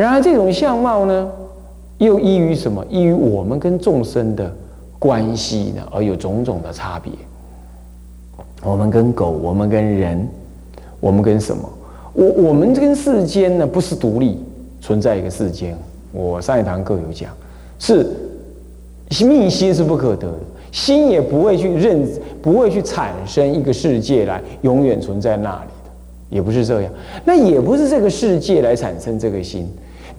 然而这种相貌呢，又依于什么？依于我们跟众生的关系呢，而有种种的差别。我们跟狗，我们跟人，我们跟什么？我我们跟世间呢，不是独立存在一个世间。我上一堂课有讲，是命心是不可得的，心也不会去认，不会去产生一个世界来永远存在那里的，也不是这样。那也不是这个世界来产生这个心，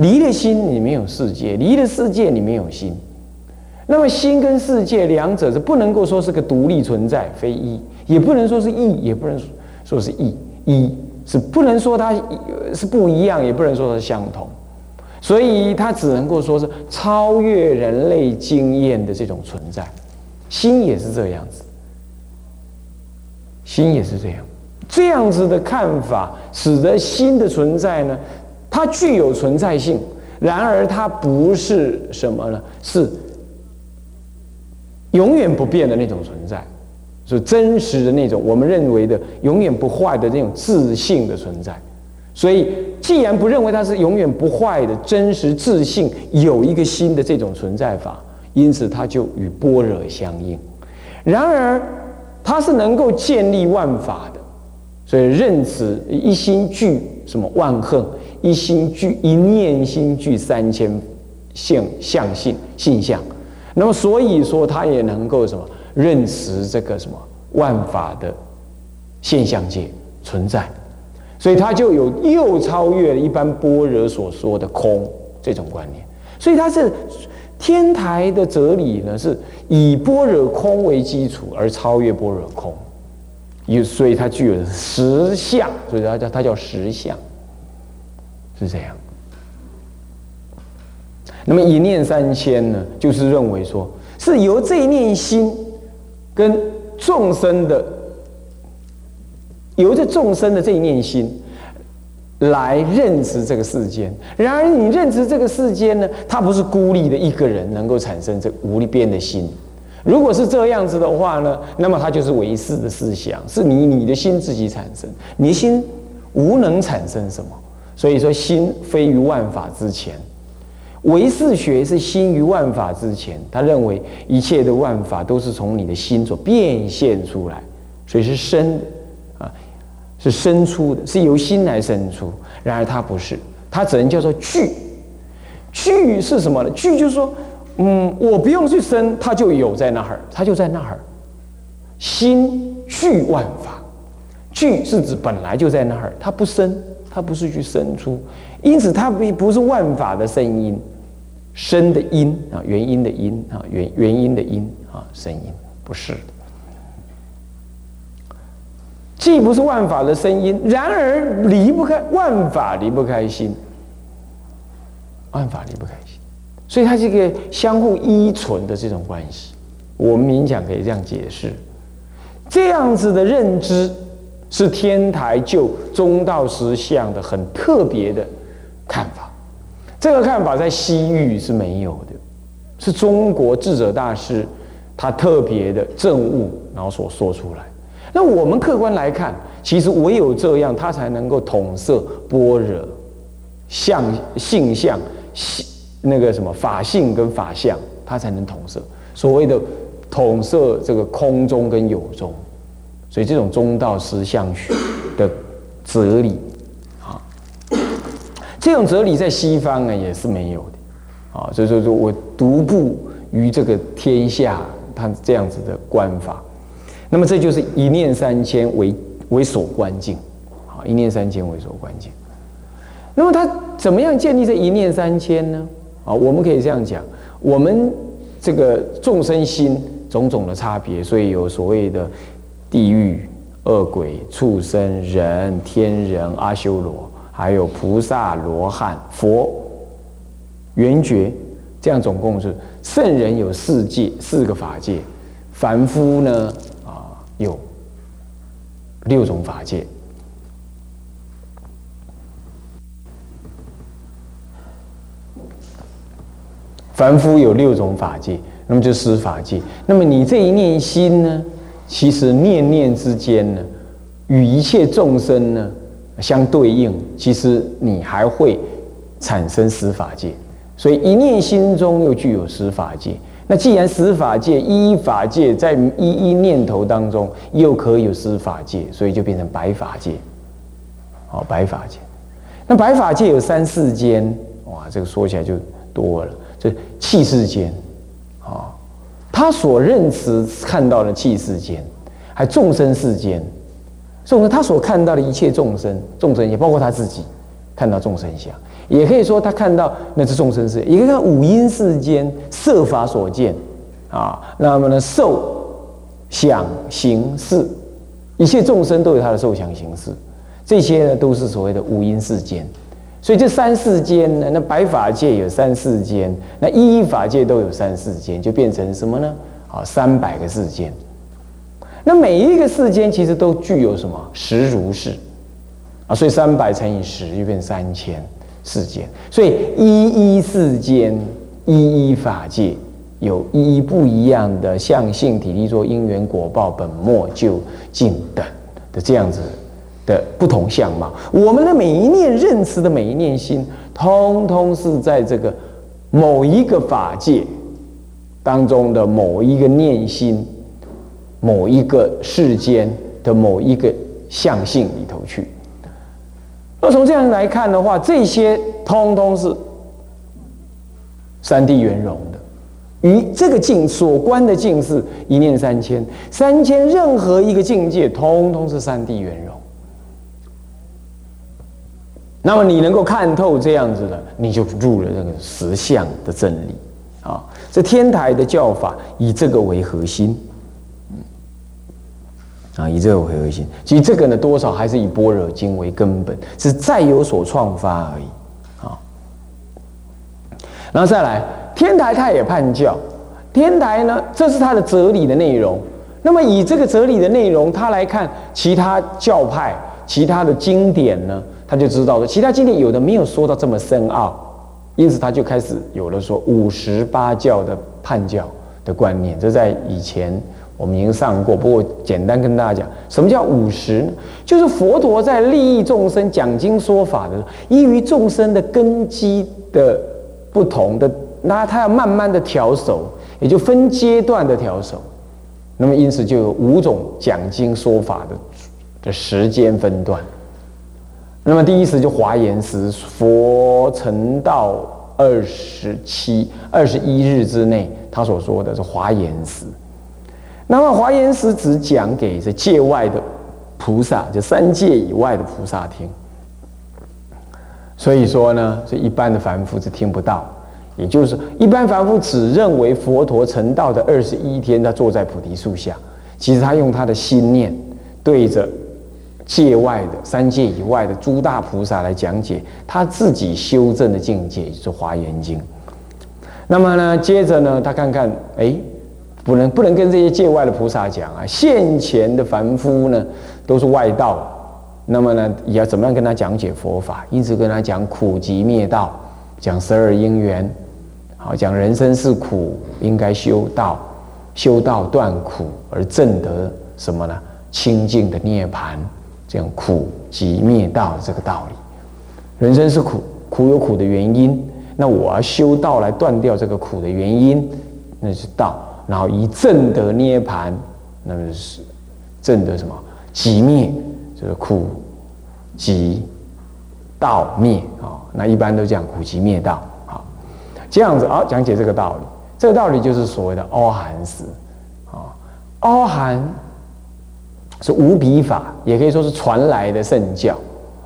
离了心你没有世界，离了世界你没有心。那么心跟世界两者是不能够说是个独立存在，非一，也不能说是异，也不能说是异，一。是不能说它是不一样，也不能说它是相同。所以它只能够说是超越人类经验的这种存在，心也是这样子，心也是这样，这样子的看法，使得心的存在呢，它具有存在性，然而它不是什么呢？是永远不变的那种存在，是真实的那种我们认为的永远不坏的那种自信的存在。所以，既然不认为它是永远不坏的真实自信，有一个新的这种存在法，因此它就与般若相应。然而，它是能够建立万法的，所以认此一心具什么万恨，一心具一念心具三千现象性性相。那么，所以说他也能够什么认识这个什么万法的现象界存在。所以他就有又超越了一般般若所说的空这种观念，所以他是天台的哲理呢，是以般若空为基础而超越般若空，有所以它具有实相，所以它叫它叫实相，是这样。那么一念三千呢，就是认为说是由这一念心跟众生的。由着众生的这一念心来认知这个世间，然而你认知这个世间呢，它不是孤立的一个人能够产生这无力变的心。如果是这样子的话呢，那么它就是唯识的思想，是你你的心自己产生，你的心无能产生什么。所以说，心非于万法之前，唯识学是心于万法之前，他认为一切的万法都是从你的心所变现出来，所以是生的。是生出的，是由心来生出。然而它不是，它只能叫做具。具是什么呢？具就是说，嗯，我不用去生，它就有在那儿，它就在那儿。心具万法，具是指本来就在那儿，它不生，它不是去生出，因此它不不是万法的声音，生的音啊，原因的因啊，原原因的因啊，声音不是。既不是万法的声音，然而离不开万法，离不开心。万法离不开心，所以它是一个相互依存的这种关系。我们勉强可以这样解释。这样子的认知是天台就中道实相的很特别的看法。这个看法在西域是没有的，是中国智者大师他特别的证悟，然后所说出来。那我们客观来看，其实唯有这样，他才能够统摄般若相性相那个什么法性跟法相，他才能统摄所谓的统摄这个空中跟有中。所以这种中道实相学的哲理啊，这种哲理在西方呢也是没有的啊。所以说，说我独步于这个天下，他这样子的观法。那么这就是一念三千为为所观境，啊，一念三千为所观境。那么他怎么样建立这一念三千呢？啊，我们可以这样讲，我们这个众生心种种的差别，所以有所谓的地狱、恶鬼、畜生、人、天人、阿修罗，还有菩萨、罗汉、佛、圆觉，这样总共是圣人有四界四个法界，凡夫呢啊？有六种法界，凡夫有六种法界，那么就十法界。那么你这一念心呢，其实念念之间呢，与一切众生呢相对应。其实你还会产生十法界，所以一念心中又具有十法界。那既然十法界一一法界在一一念头当中又可以有十法界，所以就变成白法界。好，白法界。那白法界有三世间，哇，这个说起来就多了。这气世间，啊，他所认识看到的气世间，还众生世间。众生他所看到的一切众生，众生也包括他自己，看到众生相，也可以说他看到那是众生世，也可以看五阴世间色法所见，啊，那么呢受想行识，一切众生都有他的受想行识，这些呢都是所谓的五阴世间，所以这三世间呢，那白法界有三世间，那一一法界都有三世间，就变成什么呢？啊，三百个世间。那每一个世间其实都具有什么十如是啊，所以三百乘以十就变三千世间。所以一一世间，一一法界，有一一不一样的相性体力做因缘果报本末就近等的这样子的不同相貌。我们的每一念认识的每一念心，通通是在这个某一个法界当中的某一个念心。某一个世间的某一个相性里头去，那从这样来看的话，这些通通是三地圆融的。与这个境所观的境是一念三千，三千任何一个境界，通通是三地圆融。那么你能够看透这样子的，你就入了那个实相的真理啊！这天台的教法以这个为核心。啊，以这个为核心，其实这个呢，多少还是以般若经为根本，是再有所创发而已。啊，然后再来，天台他也判教，天台呢，这是他的哲理的内容。那么以这个哲理的内容，他来看其他教派、其他的经典呢，他就知道了，其他经典有的没有说到这么深奥，因此他就开始有了说五十八教的判教的观念，这在以前。我们已经上过，不过简单跟大家讲，什么叫五十呢？就是佛陀在利益众生、讲经说法的，依于众生的根基的不同的，那他要慢慢的调手，也就分阶段的调手。那么因此就有五种讲经说法的的时间分段。那么第一时就华严时，佛成道二十七、二十一日之内，他所说的是华严时。那么华严时只讲给这界外的菩萨，就三界以外的菩萨听。所以说呢，这一般的凡夫是听不到。也就是一般凡夫只认为佛陀成道的二十一天，他坐在菩提树下，其实他用他的心念对着界外的三界以外的诸大菩萨来讲解他自己修正的境界，就是《华严经》。那么呢，接着呢，他看看，哎。不能不能跟这些界外的菩萨讲啊，现前的凡夫呢都是外道，那么呢也要怎么样跟他讲解佛法？一直跟他讲苦集灭道，讲十二因缘，好讲人生是苦，应该修道，修道断苦而证得什么呢？清净的涅槃，这样苦集灭道这个道理。人生是苦，苦有苦的原因，那我要修道来断掉这个苦的原因，那是道。然后以正得涅盘，那么是正得什么？即灭，就是苦即道灭啊。那一般都讲苦即灭道啊。这样子啊，讲解这个道理，这个道理就是所谓的阿含时啊。阿含是无比法，也可以说是传来的圣教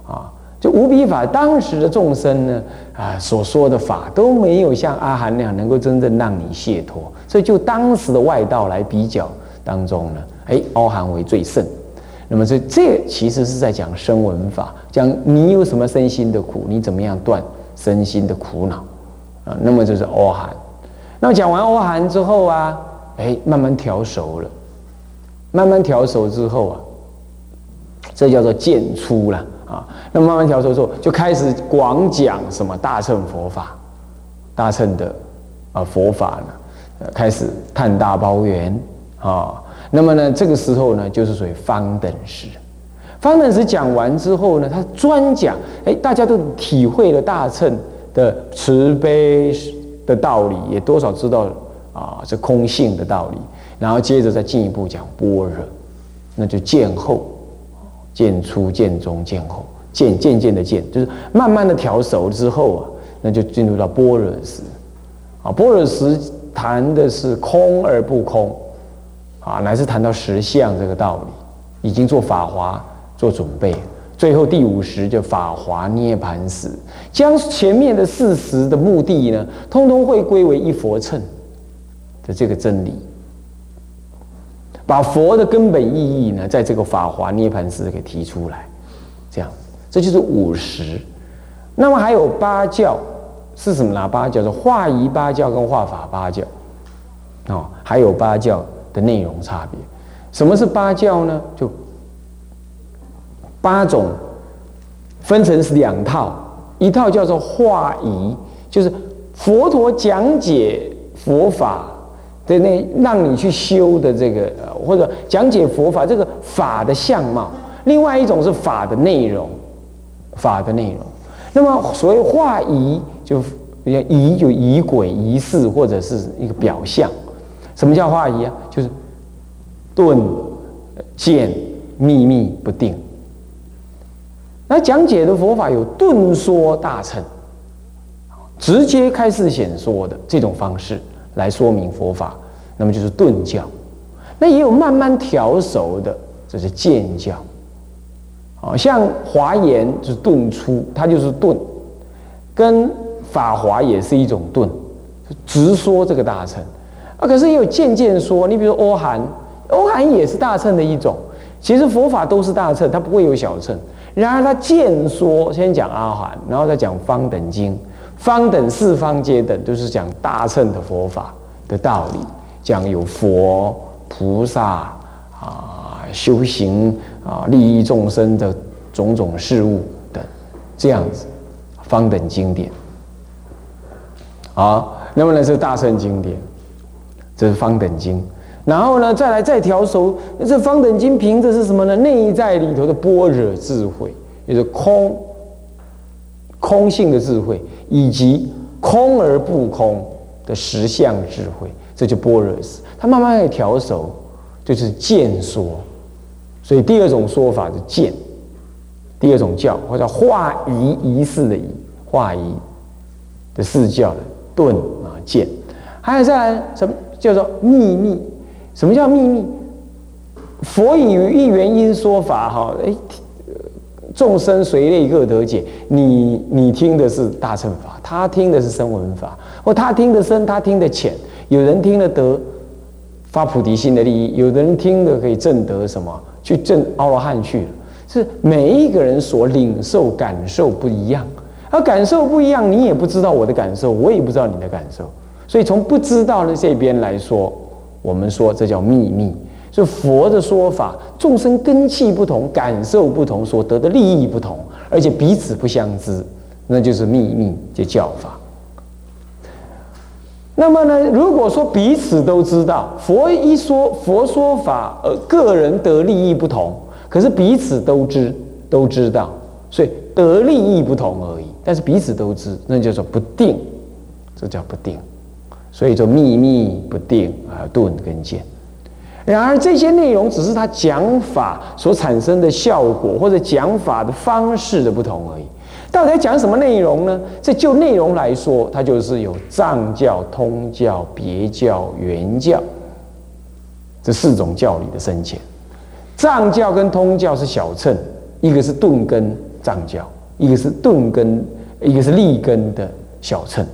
啊。就无比法，当时的众生呢啊所说的法都没有像阿含那样能够真正让你解脱。所以，就当时的外道来比较当中呢，哎，阿含为最胜。那么，这这其实是在讲声闻法，讲你有什么身心的苦，你怎么样断身心的苦恼啊？那么就是阿含。那么讲完阿含之后啊，哎，慢慢调熟了，慢慢调熟之后啊，这叫做渐出了啊。那慢慢调熟之后，就开始广讲什么大乘佛法，大乘的啊佛法呢？开始探大包圆啊，那么呢，这个时候呢，就是属于方等时。方等时讲完之后呢，他专讲，哎，大家都体会了大乘的慈悲的道理，也多少知道啊这空性的道理，然后接着再进一步讲般若，那就渐后，渐初、渐中、渐后，渐渐渐的渐，就是慢慢的调熟之后啊，那就进入到般若时，啊，般若时谈的是空而不空，啊，乃是谈到实相这个道理，已经做法华做准备。最后第五十就法华涅盘时，将前面的四十的目的呢，通通会归为一佛乘的这个真理，把佛的根本意义呢，在这个法华涅盘时给提出来，这样，这就是五十。那么还有八教是什么呢？八教是化仪八教跟化法八教，哦，还有八教的内容差别。什么是八教呢？就八种分成是两套，一套叫做化仪，就是佛陀讲解佛法的那让你去修的这个，或者讲解佛法这个法的相貌；另外一种是法的内容，法的内容。那么所谓化仪，就仪就仪轨、仪式或者是一个表象。什么叫化仪啊？就是顿、见、秘密不定。那讲解的佛法有顿说大乘，直接开示显说的这种方式来说明佛法，那么就是顿教。那也有慢慢调熟的，这是渐教。好，像华严就是顿出，它就是顿，跟法华也是一种顿，直说这个大乘。啊，可是也有渐渐说，你比如欧韩，欧韩也是大乘的一种。其实佛法都是大乘，它不会有小乘。然而他渐说，先讲阿含，然后再讲方等经，方等四方皆等，都是讲大乘的佛法的道理，讲有佛菩萨啊，修行啊，利益众生的种种事物等，这样子，方等经典。好，那么呢是大乘经典，这是方等经。然后呢，再来再调熟，这方等经凭的是什么呢？内在里头的般若智慧，也是空空性的智慧，以及空而不空的实相智慧，这就般若思。它慢慢的调手，就是见说。所以第二种说法是见，第二种教或者化仪仪式的仪，化仪的四教的顿啊见，还有再来什么叫做秘密？什么叫秘密？佛以一元因说法，哈，哎，众生随类各得解。你你听的是大乘法，他听的是声闻法，或他听的深，他听的浅。有人听了得发菩提心的利益，有的人听了可以证得什么？去证阿罗汉去了。是每一个人所领受感受不一样，而感受不一样，你也不知道我的感受，我也不知道你的感受。所以从不知道的这边来说。我们说这叫秘密，就佛的说法。众生根器不同，感受不同，所得的利益不同，而且彼此不相知，那就是秘密就教法。那么呢，如果说彼此都知道，佛一说佛说法，呃，个人得利益不同，可是彼此都知都知道，所以得利益不同而已。但是彼此都知，那叫做不定，这叫不定。所以说秘密不定啊，顿跟渐。然而这些内容只是他讲法所产生的效果，或者讲法的方式的不同而已。到底要讲什么内容呢？这就内容来说，它就是有藏教、通教、别教、原教这四种教理的深浅。藏教跟通教是小乘，一个是顿根藏教，一个是顿根，一个是立根的小乘。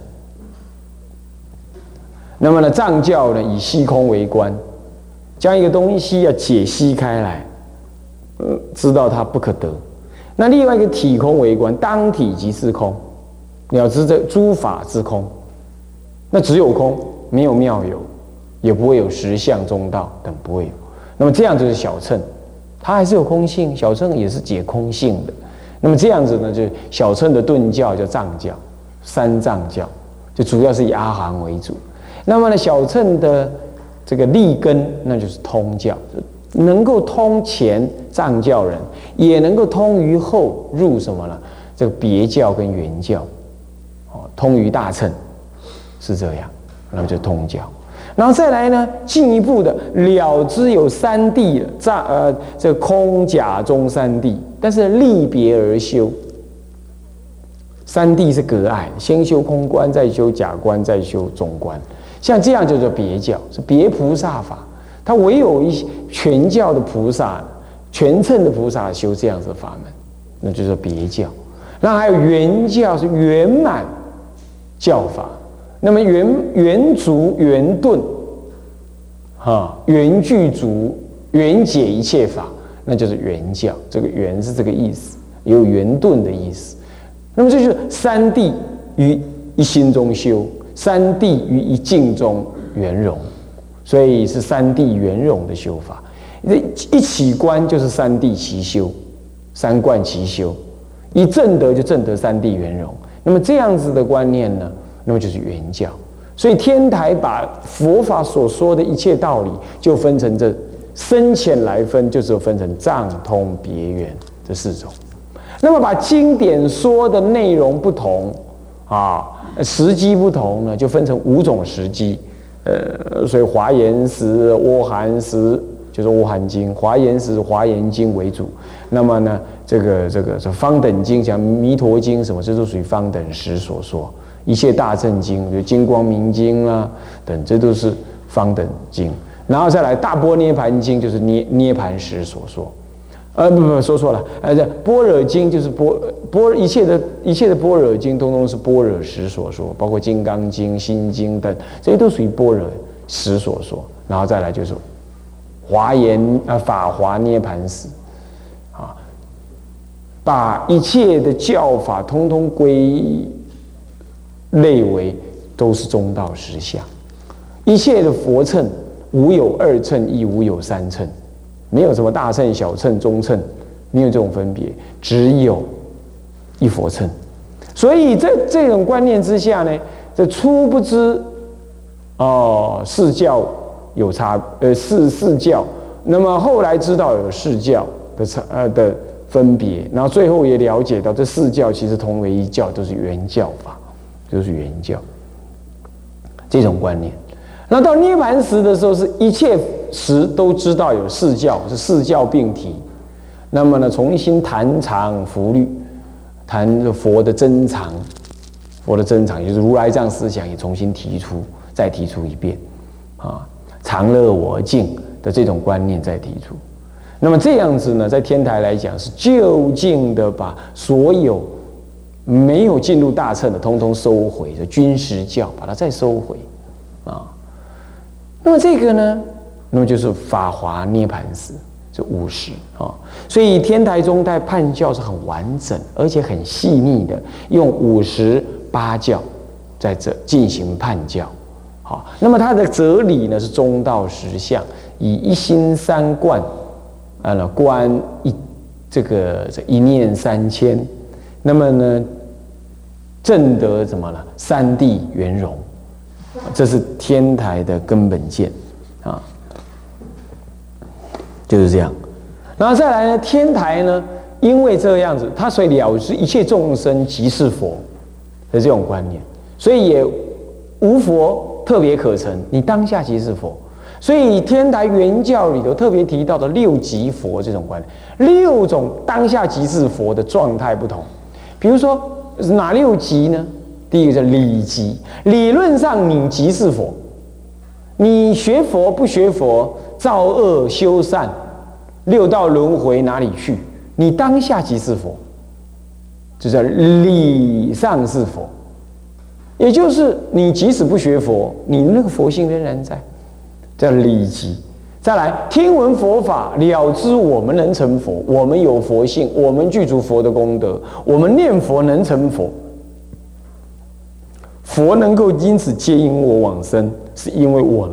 那么呢，藏教呢以虚空为观，将一个东西要解析开来，呃，知道它不可得。那另外一个体空为观，当体即是空，了知这诸法之空，那只有空，没有妙有，也不会有实相中道等不会有。那么这样就是小乘，它还是有空性，小乘也是解空性的。那么这样子呢，就小乘的顿教叫藏教，三藏教就主要是以阿含为主。那么呢，小乘的这个立根，那就是通教，能够通前藏教人，也能够通于后入什么呢？这个别教跟原教，哦，通于大乘，是这样，那么就通教。然后再来呢，进一步的了知有三谛在呃这空假中三谛，但是立别而修。三谛是隔爱，先修空观，再修假观，再修中观。像这样叫做别教，是别菩萨法。他唯有一全教的菩萨、全称的菩萨修这样子的法门，那就是别教。那还有圆教是圆满教法，那么圆圆足圆顿，哈，圆具足圆解一切法，那就是圆教。这个圆是这个意思，有圆顿的意思。那么这就是三谛于一心中修，三谛于一境中圆融，所以是三谛圆融的修法。这一起观就是三谛齐修，三观齐修，一正德就正德三谛圆融。那么这样子的观念呢，那么就是圆教。所以天台把佛法所说的一切道理，就分成这深浅来分，就是分成藏通别圆这四种。那么把经典说的内容不同啊，时机不同呢，就分成五种时机。呃，所以华严时、阿含时就是阿含经，华严时华严经为主。那么呢，这个这个是方等经，像弥陀经什么，这都属于方等时所说。一切大正经，比如金光明经啦等，这都是方等经。然后再来大波涅盘经，就是涅涅盘时所说。呃，不不，说错了。呃，这般若经就是般般一切的一切的般若经，通通是般若时所说，包括金刚经、心经等，这些都属于般若时所说。然后再来就是华严啊，法华涅盘时啊，把一切的教法通通归类为都是中道实相。一切的佛称无有二乘，亦无有三乘。没有什么大乘、小乘、中乘，没有这种分别，只有一佛乘。所以在这种观念之下呢，这初不知哦，四教有差，呃，四四教。那么后来知道有四教的差呃的分别，然后最后也了解到这四教其实同为一教，都是原教法，就是原教这种观念。那到涅盘时的时候，是一切时都知道有四教，是四教并提。那么呢，重新谈常福律，谈佛的真常，佛的真常，就是如来藏思想也重新提出，再提出一遍，啊，常乐我净的这种观念再提出。那么这样子呢，在天台来讲，是就近的把所有没有进入大乘的，通通收回的军事教，把它再收回，啊。那么这个呢？那么就是法华涅盘寺这五十啊，所以天台宗在判教是很完整，而且很细腻的，用五十八教在这进行判教。好，那么它的哲理呢是中道实相，以一心三观，啊，观一这个这一念三千，那么呢正得怎么了？三谛圆融。这是天台的根本见，就是这样。然后再来呢，天台呢，因为这样子，他所以了知一切众生即是佛的这种观念，所以也无佛特别可成，你当下即是佛。所以天台原教里头特别提到的六即佛这种观念，六种当下即是佛的状态不同。比如说哪六即呢？第一个叫理即，理论上你即是佛，你学佛不学佛，造恶修善，六道轮回哪里去？你当下即是佛，就叫理上是佛，也就是你即使不学佛，你那个佛性仍然在，叫理即。再来听闻佛法，了知我们能成佛，我们有佛性，我们具足佛的功德，我们念佛能成佛。佛能够因此接引我往生，是因为我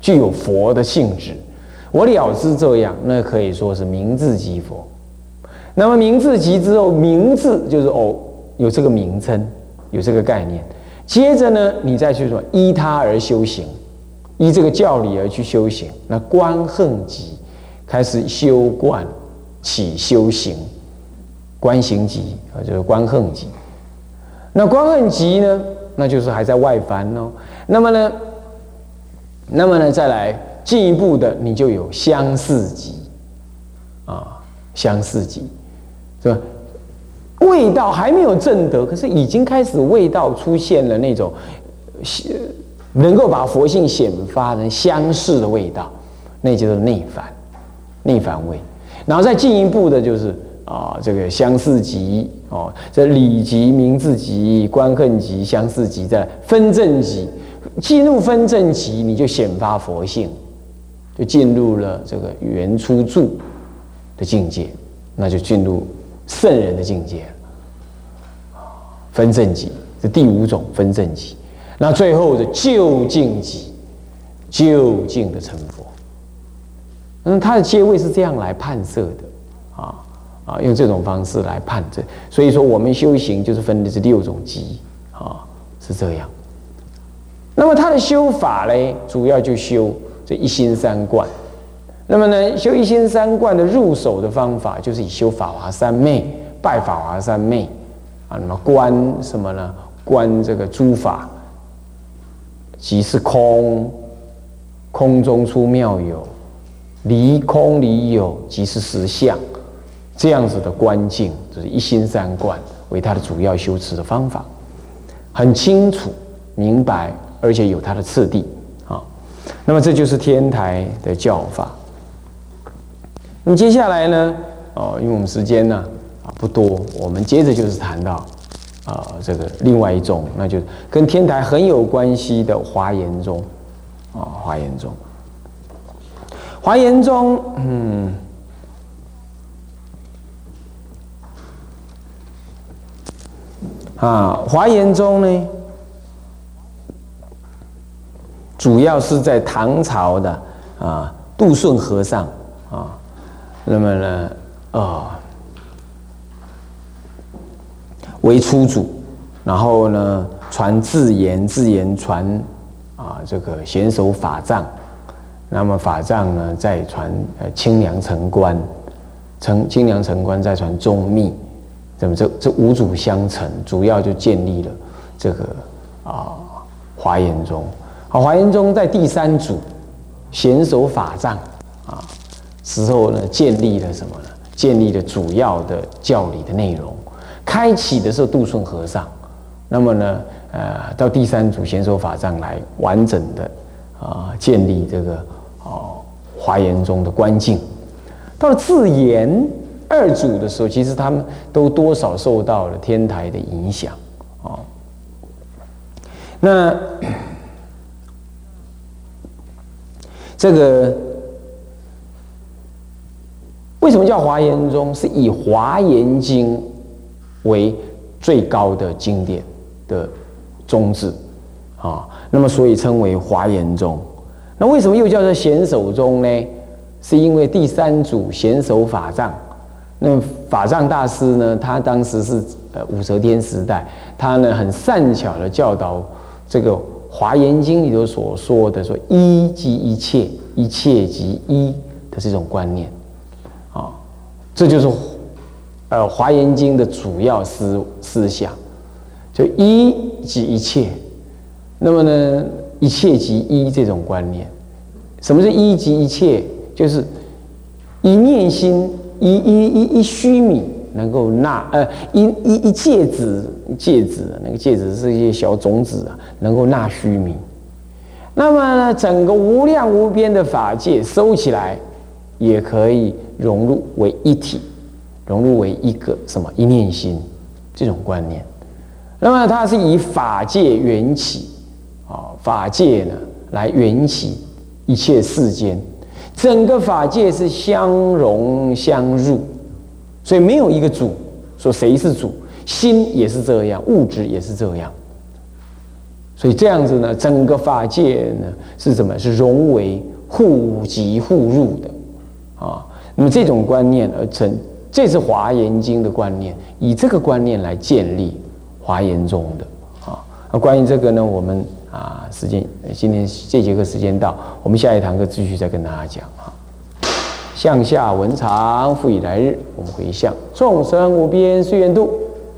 具有佛的性质。我了知这样，那可以说是名字即佛。那么名字即之后，名字就是哦，有这个名称，有这个概念。接着呢，你再去说依他而修行，依这个教理而去修行。那观恨即开始修观起修行，观行即啊，就是观恨即。那观恨集呢，那就是还在外凡哦。那么呢，那么呢，再来进一步的，你就有相似级啊，相似级是吧？味道还没有正得，可是已经开始味道出现了那种，能够把佛性显发的相似的味道，那就是内凡，内凡味。然后再进一步的就是啊，这个相似级哦，这理级、名字级、观恨级、相似级，在分正级，进入分正极，你就显发佛性，就进入了这个原初住的境界，那就进入。圣人的境界，分正极是第五种分正极，那最后的究竟极，究竟的成佛，那他的阶位是这样来判设的，啊啊，用这种方式来判这，所以说我们修行就是分的是六种极，啊是这样。那么他的修法呢，主要就修这一心三观。那么呢，修一心三观的入手的方法，就是以修法华三昧，拜法华三昧，啊，那么观什么呢？观这个诸法，即是空，空中出妙有，离空离有，即是实相，这样子的观境，就是一心三观为他的主要修持的方法，很清楚明白，而且有它的次第啊。那么这就是天台的教法。那么接下来呢？哦，因为我们时间呢啊不多，我们接着就是谈到啊这个另外一种，那就跟天台很有关系的华严宗啊华严宗。华严宗，嗯，啊华严宗呢，主要是在唐朝的啊杜顺和尚啊。那么呢，啊，为初祖，然后呢，传自言，自言传啊，这个贤守法藏，那么法藏呢，再传呃清凉城关，成清凉城关再传宗密，那么这这五祖相承，主要就建立了这个啊华严宗。好，华严宗在第三组贤守法藏啊。时候呢，建立了什么呢？建立了主要的教理的内容。开启的时候，杜顺和尚，那么呢，呃，到第三组贤守法藏来完整的啊建立这个哦华严宗的关境。到自言二组的时候，其实他们都多少受到了天台的影响啊。那这个。为什么叫华严宗？是以《华严经》为最高的经典的宗旨啊，那么所以称为华严宗。那为什么又叫做显首宗呢？是因为第三祖显首法藏，那法藏大师呢，他当时是呃武则天时代，他呢很善巧的教导这个《华严经》里头所说的说一即一切，一切即一的这种观念。啊这就是，呃，《华严经》的主要思思想，就一即一切，那么呢，一切即一这种观念。什么是一即一切？就是一念心，一一一一虚弥能够纳，呃，一一一戒子，戒子那个戒子是一些小种子啊，能够纳须弥。那么呢，整个无量无边的法界收起来，也可以。融入为一体，融入为一个什么一念心这种观念，那么它是以法界缘起啊，法界呢来缘起一切世间，整个法界是相融相入，所以没有一个主，说谁是主，心也是这样，物质也是这样，所以这样子呢，整个法界呢是什么？是融为互即互入的啊。那么这种观念而成，这是华严经的观念，以这个观念来建立华严宗的啊。那关于这个呢，我们啊时间今天这节课时间到，我们下一堂课继续再跟大家讲啊。向下文长复以来日，我们回向。众生无边誓愿度，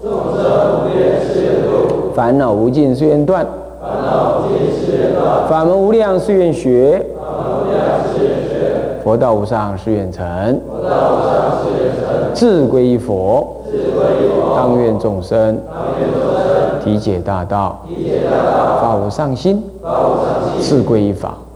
众生无边誓愿度；烦恼无尽誓愿断，烦恼无尽誓愿断；法门无量誓愿学，法门无量誓愿学；佛道无上誓愿成，佛道无上誓愿成；智归于佛，智归于佛；当愿众生，当愿众生；体解大道，体解大道；法无上心，报无上心；智归于法。